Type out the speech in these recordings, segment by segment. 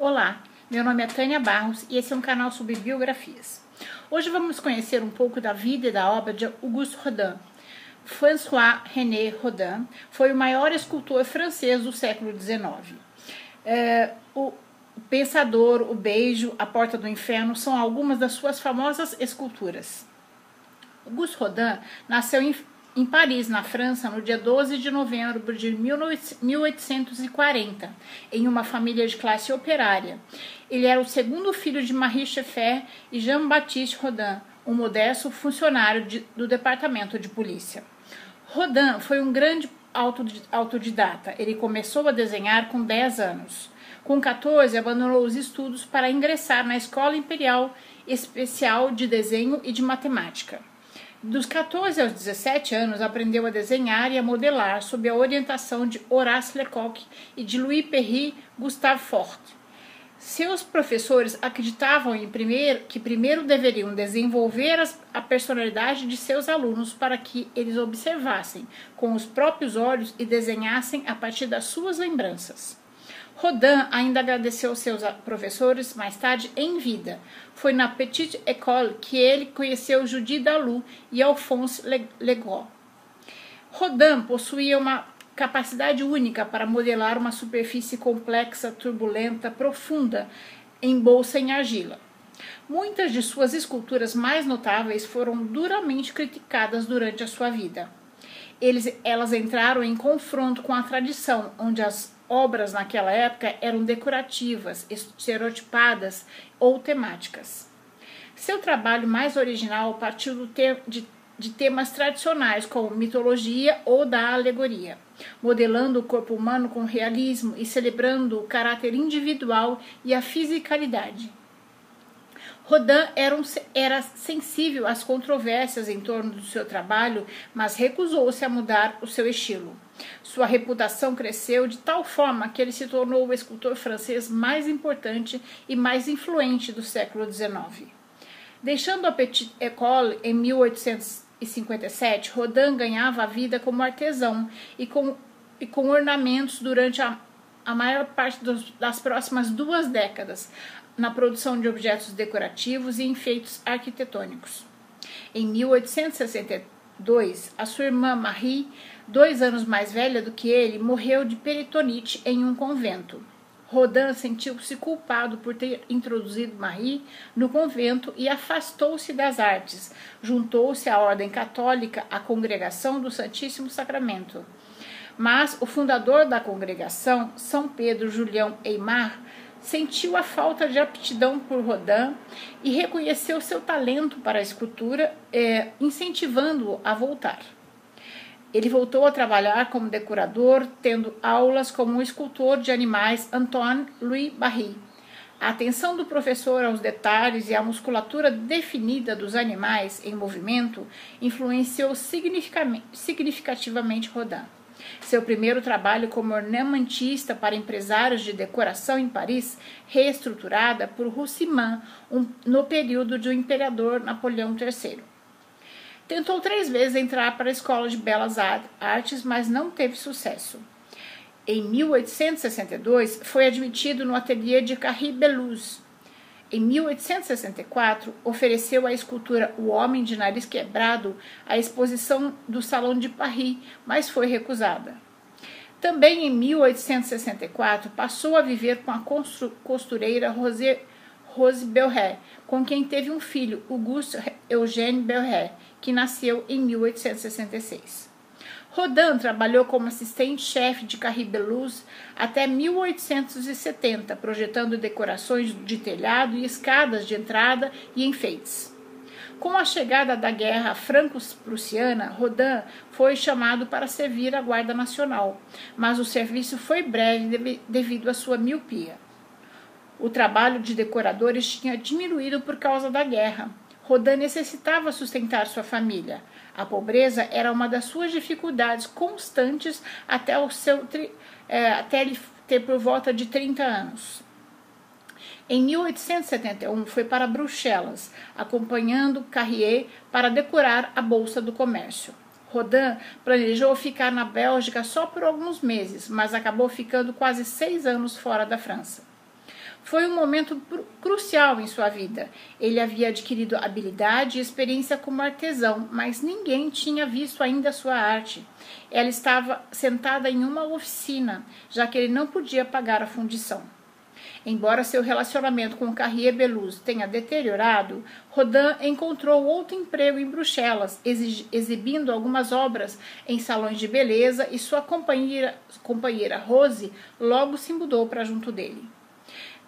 Olá, meu nome é Tânia Barros e esse é um canal sobre biografias. Hoje vamos conhecer um pouco da vida e da obra de Auguste Rodin. François René Rodin foi o maior escultor francês do século XIX. É, o Pensador, O Beijo, A Porta do Inferno são algumas das suas famosas esculturas. Auguste Rodin nasceu em em Paris, na França, no dia 12 de novembro de 1840, em uma família de classe operária. Ele era o segundo filho de Marie Cheffer e Jean-Baptiste Rodin, um modesto funcionário de, do departamento de polícia. Rodin foi um grande autodidata. Ele começou a desenhar com 10 anos. Com 14, abandonou os estudos para ingressar na Escola Imperial Especial de Desenho e de Matemática. Dos 14 aos 17 anos, aprendeu a desenhar e a modelar sob a orientação de Horace Lecoq e de Louis Perry Gustave Fort. Seus professores acreditavam em primeiro, que primeiro deveriam desenvolver a personalidade de seus alunos para que eles observassem com os próprios olhos e desenhassem a partir das suas lembranças. Rodin ainda agradeceu seus professores mais tarde em vida. Foi na Petite École que ele conheceu Judy Dalou e Alphonse Legros. Rodin possuía uma capacidade única para modelar uma superfície complexa, turbulenta, profunda, em bolsa em argila. Muitas de suas esculturas mais notáveis foram duramente criticadas durante a sua vida. Eles, elas entraram em confronto com a tradição, onde as obras naquela época eram decorativas, estereotipadas ou temáticas. Seu trabalho mais original partiu te de, de temas tradicionais como mitologia ou da alegoria, modelando o corpo humano com realismo e celebrando o caráter individual e a fisicalidade. Rodin era, um, era, sensível às controvérsias em torno do seu trabalho, mas recusou-se a mudar o seu estilo. Sua reputação cresceu de tal forma que ele se tornou o escultor francês mais importante e mais influente do século XIX. Deixando a Petite École em 1857, Rodin ganhava a vida como artesão e com, e com ornamentos durante a, a maior parte dos, das próximas duas décadas, na produção de objetos decorativos e enfeites arquitetônicos. Em 1862, a sua irmã Marie dois anos mais velha do que ele, morreu de peritonite em um convento. Rodin sentiu-se culpado por ter introduzido Marie no convento e afastou-se das artes. Juntou-se à Ordem Católica, à Congregação do Santíssimo Sacramento. Mas o fundador da congregação, São Pedro Julião Eimar, sentiu a falta de aptidão por Rodin e reconheceu seu talento para a escultura, eh, incentivando-o a voltar. Ele voltou a trabalhar como decorador, tendo aulas como um escultor de animais Antoine Louis Barry. A atenção do professor aos detalhes e à musculatura definida dos animais em movimento influenciou significativamente Rodin. Seu primeiro trabalho como ornamentista para empresários de decoração em Paris, reestruturada por Roussiman um, no período do imperador Napoleão III. Tentou três vezes entrar para a Escola de Belas Artes, mas não teve sucesso. Em 1862, foi admitido no ateliê de Carrie Beluz. Em 1864, ofereceu a escultura O Homem de Nariz Quebrado à exposição do Salão de Paris, mas foi recusada. Também em 1864, passou a viver com a costureira Rose, Rose Belré, com quem teve um filho, Auguste Eugène Belré, que nasceu em 1866. Rodin trabalhou como assistente-chefe de Carrie Beluz até 1870, projetando decorações de telhado e escadas de entrada e enfeites. Com a chegada da Guerra Franco-Prussiana, Rodin foi chamado para servir a Guarda Nacional, mas o serviço foi breve devido à sua miopia. O trabalho de decoradores tinha diminuído por causa da guerra, Rodin necessitava sustentar sua família. A pobreza era uma das suas dificuldades constantes até, o seu, é, até ele ter por volta de 30 anos. Em 1871, foi para Bruxelas, acompanhando Carrier para decorar a Bolsa do Comércio. Rodin planejou ficar na Bélgica só por alguns meses, mas acabou ficando quase seis anos fora da França. Foi um momento crucial em sua vida. Ele havia adquirido habilidade e experiência como artesão, mas ninguém tinha visto ainda sua arte. Ela estava sentada em uma oficina, já que ele não podia pagar a fundição. Embora seu relacionamento com Carrier Beluz tenha deteriorado, Rodin encontrou outro emprego em Bruxelas, exibindo algumas obras em salões de beleza e sua companheira, companheira Rose logo se mudou para junto dele.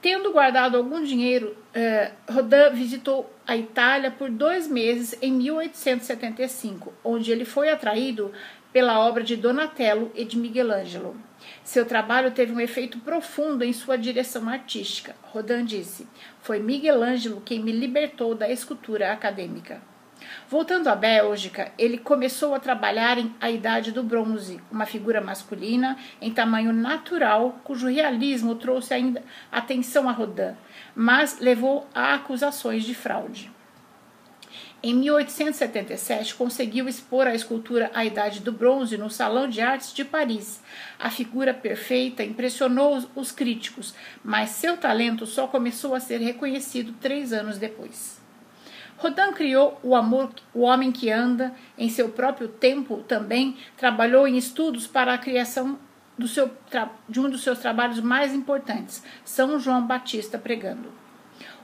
Tendo guardado algum dinheiro, eh, Rodin visitou a Itália por dois meses em 1875, onde ele foi atraído pela obra de Donatello e de Michelangelo. Seu trabalho teve um efeito profundo em sua direção artística. Rodin disse: Foi Miguel Ângelo quem me libertou da escultura acadêmica. Voltando à Bélgica, ele começou a trabalhar em A Idade do Bronze, uma figura masculina em tamanho natural, cujo realismo trouxe ainda atenção a Rodin, mas levou a acusações de fraude. Em 1877, conseguiu expor a escultura A Idade do Bronze no Salão de Artes de Paris. A figura perfeita impressionou os críticos, mas seu talento só começou a ser reconhecido três anos depois. Rodin criou o amor, o homem que anda, em seu próprio tempo também trabalhou em estudos para a criação seu, de um dos seus trabalhos mais importantes, São João Batista pregando.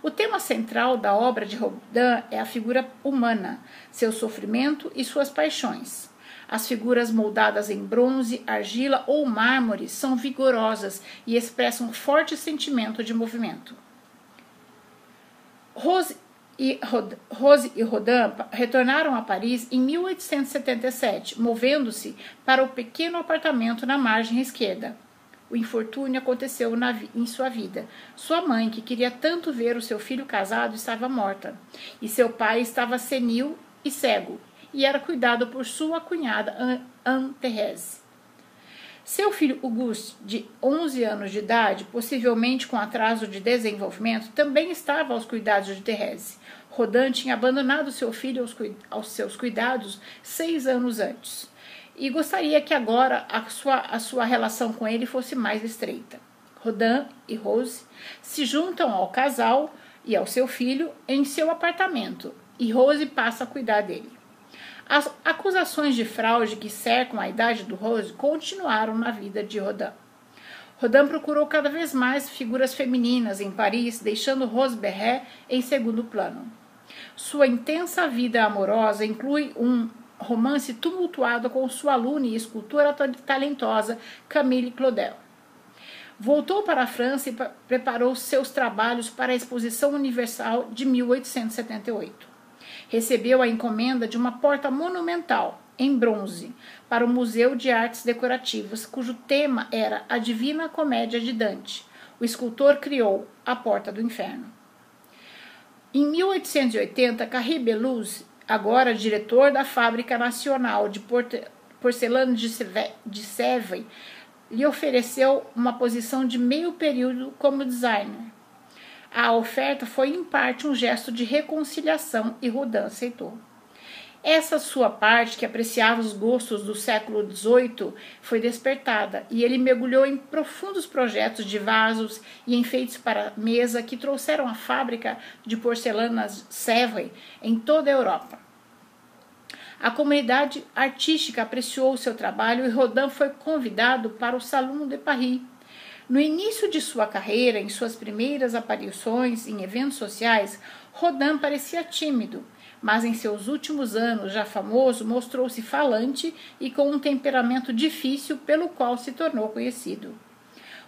O tema central da obra de Rodin é a figura humana, seu sofrimento e suas paixões. As figuras moldadas em bronze, argila ou mármore são vigorosas e expressam forte sentimento de movimento. Rose e, Rod Rose e Rodin retornaram a Paris em 1877, movendo-se para o pequeno apartamento na margem esquerda. O infortúnio aconteceu em sua vida. Sua mãe, que queria tanto ver o seu filho casado, estava morta, e seu pai estava senil e cego, e era cuidado por sua cunhada Anne-Thérèse. Seu filho Auguste, de 11 anos de idade, possivelmente com atraso de desenvolvimento, também estava aos cuidados de Thérèse. Rodin tinha abandonado seu filho aos, aos seus cuidados seis anos antes e gostaria que agora a sua, a sua relação com ele fosse mais estreita. Rodin e Rose se juntam ao casal e ao seu filho em seu apartamento e Rose passa a cuidar dele. As acusações de fraude que cercam a idade do Rose continuaram na vida de Rodin. Rodin procurou cada vez mais figuras femininas em Paris, deixando Rose Berret em segundo plano. Sua intensa vida amorosa inclui um romance tumultuado com sua aluna e escultora talentosa Camille Claudel. Voltou para a França e preparou seus trabalhos para a Exposição Universal de 1878. Recebeu a encomenda de uma porta monumental, em bronze, para o Museu de Artes Decorativas, cujo tema era a Divina Comédia de Dante. O escultor criou a Porta do Inferno. Em 1880, Carré Beluz agora diretor da Fábrica Nacional de Porcelana de Sèvres, lhe ofereceu uma posição de meio período como designer. A oferta foi em parte um gesto de reconciliação e Rodin aceitou. Essa sua parte, que apreciava os gostos do século XVIII, foi despertada e ele mergulhou em profundos projetos de vasos e enfeites para mesa que trouxeram a fábrica de porcelanas Sèvres em toda a Europa. A comunidade artística apreciou o seu trabalho e Rodin foi convidado para o Salon de Paris. No início de sua carreira, em suas primeiras aparições em eventos sociais, Rodin parecia tímido, mas em seus últimos anos, já famoso, mostrou-se falante e com um temperamento difícil pelo qual se tornou conhecido.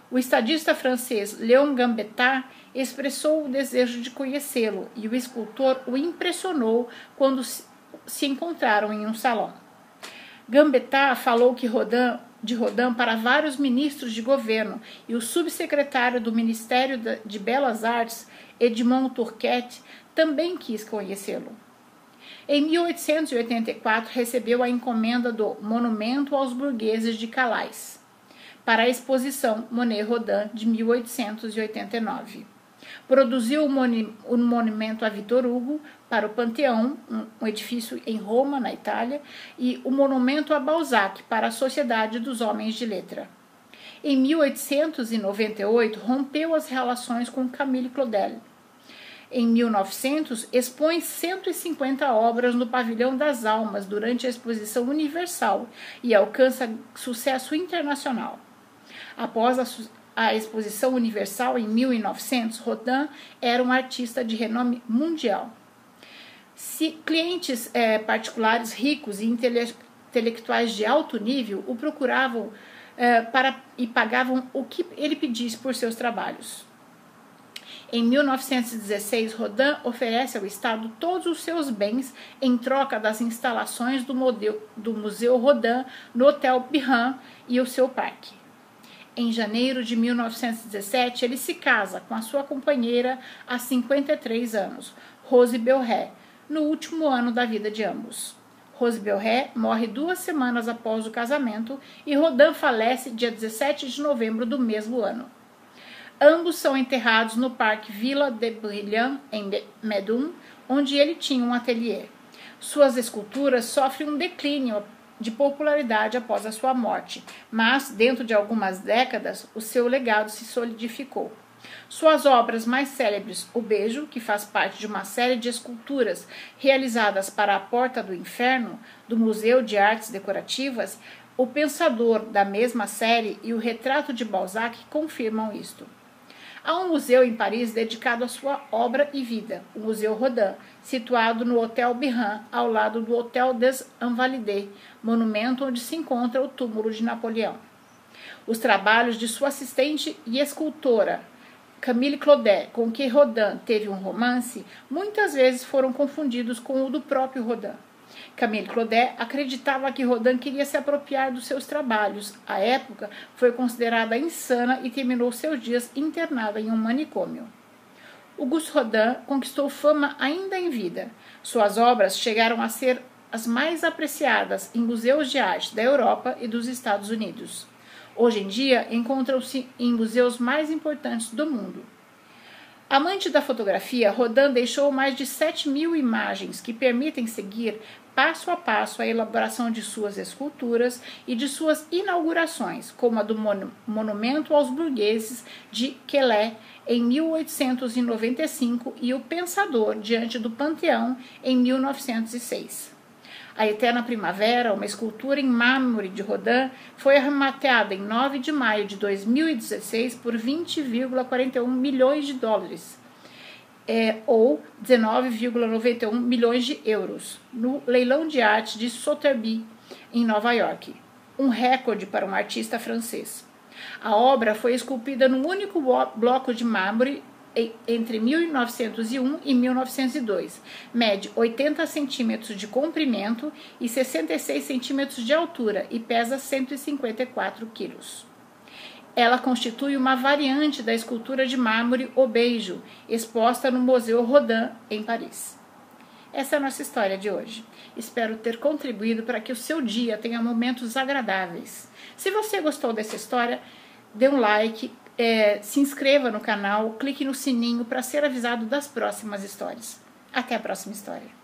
O estadista francês Léon Gambetta expressou o desejo de conhecê-lo e o escultor o impressionou quando se encontraram em um salão. Gambetta falou que Rodin, de Rodin para vários ministros de governo e o subsecretário do Ministério de Belas Artes, Edmond Turquette, também quis conhecê-lo. Em 1884, recebeu a encomenda do Monumento aos Burgueses de Calais para a exposição Monet Rodin de 1889. Produziu o monumento a Vitor Hugo para o Panteão, um edifício em Roma, na Itália, e o monumento a Balzac para a Sociedade dos Homens de Letra. Em 1898, rompeu as relações com Camille Claudel. Em 1900, expõe 150 obras no Pavilhão das Almas durante a Exposição Universal e alcança sucesso internacional. Após a Exposição Universal em 1900, Rodin era um artista de renome mundial. Se clientes é, particulares ricos e intele intelectuais de alto nível o procuravam é, para, e pagavam o que ele pedisse por seus trabalhos. Em 1916, Rodin oferece ao Estado todos os seus bens em troca das instalações do, modelo, do Museu Rodin no Hotel Bihan e o seu parque. Em janeiro de 1917, ele se casa com a sua companheira há 53 anos, Rose Belré, no último ano da vida de ambos. Rose Belré morre duas semanas após o casamento e Rodin falece dia 17 de novembro do mesmo ano. Ambos são enterrados no Parque Villa de Brillant, em Medum, onde ele tinha um ateliê. Suas esculturas sofrem um declínio de popularidade após a sua morte, mas, dentro de algumas décadas, o seu legado se solidificou. Suas obras mais célebres, O Beijo, que faz parte de uma série de esculturas realizadas para a Porta do Inferno, do Museu de Artes Decorativas, O Pensador, da mesma série, e o Retrato de Balzac confirmam isto. Há um museu em Paris dedicado à sua obra e vida, o Museu Rodin, situado no Hotel Bihan, ao lado do Hotel des Invalides, monumento onde se encontra o túmulo de Napoleão. Os trabalhos de sua assistente e escultora, Camille Claudet, com quem Rodin teve um romance, muitas vezes foram confundidos com o do próprio Rodin. Camille Claudet acreditava que Rodin queria se apropriar dos seus trabalhos. À época, foi considerada insana e terminou seus dias internada em um manicômio. Auguste Rodin conquistou fama ainda em vida. Suas obras chegaram a ser as mais apreciadas em museus de arte da Europa e dos Estados Unidos. Hoje em dia, encontram-se em museus mais importantes do mundo. Amante da fotografia, Rodin deixou mais de 7 mil imagens que permitem seguir passo a passo a elaboração de suas esculturas e de suas inaugurações, como a do Monumento aos Burgueses de Quelé em 1895 e o Pensador diante do Panteão em 1906. A Eterna Primavera, uma escultura em mármore de Rodin, foi arrematada em 9 de maio de 2016 por 20,41 milhões de dólares, é, ou 19,91 milhões de euros, no leilão de arte de Sotheby's, em Nova York, um recorde para um artista francês. A obra foi esculpida num único bloco de mármore entre 1901 e 1902. Mede 80 centímetros de comprimento e 66 centímetros de altura e pesa 154 quilos. Ela constitui uma variante da escultura de mármore O Beijo, exposta no Museu Rodin, em Paris. Essa é a nossa história de hoje. Espero ter contribuído para que o seu dia tenha momentos agradáveis. Se você gostou dessa história, dê um like, é, se inscreva no canal, clique no sininho para ser avisado das próximas histórias. Até a próxima história.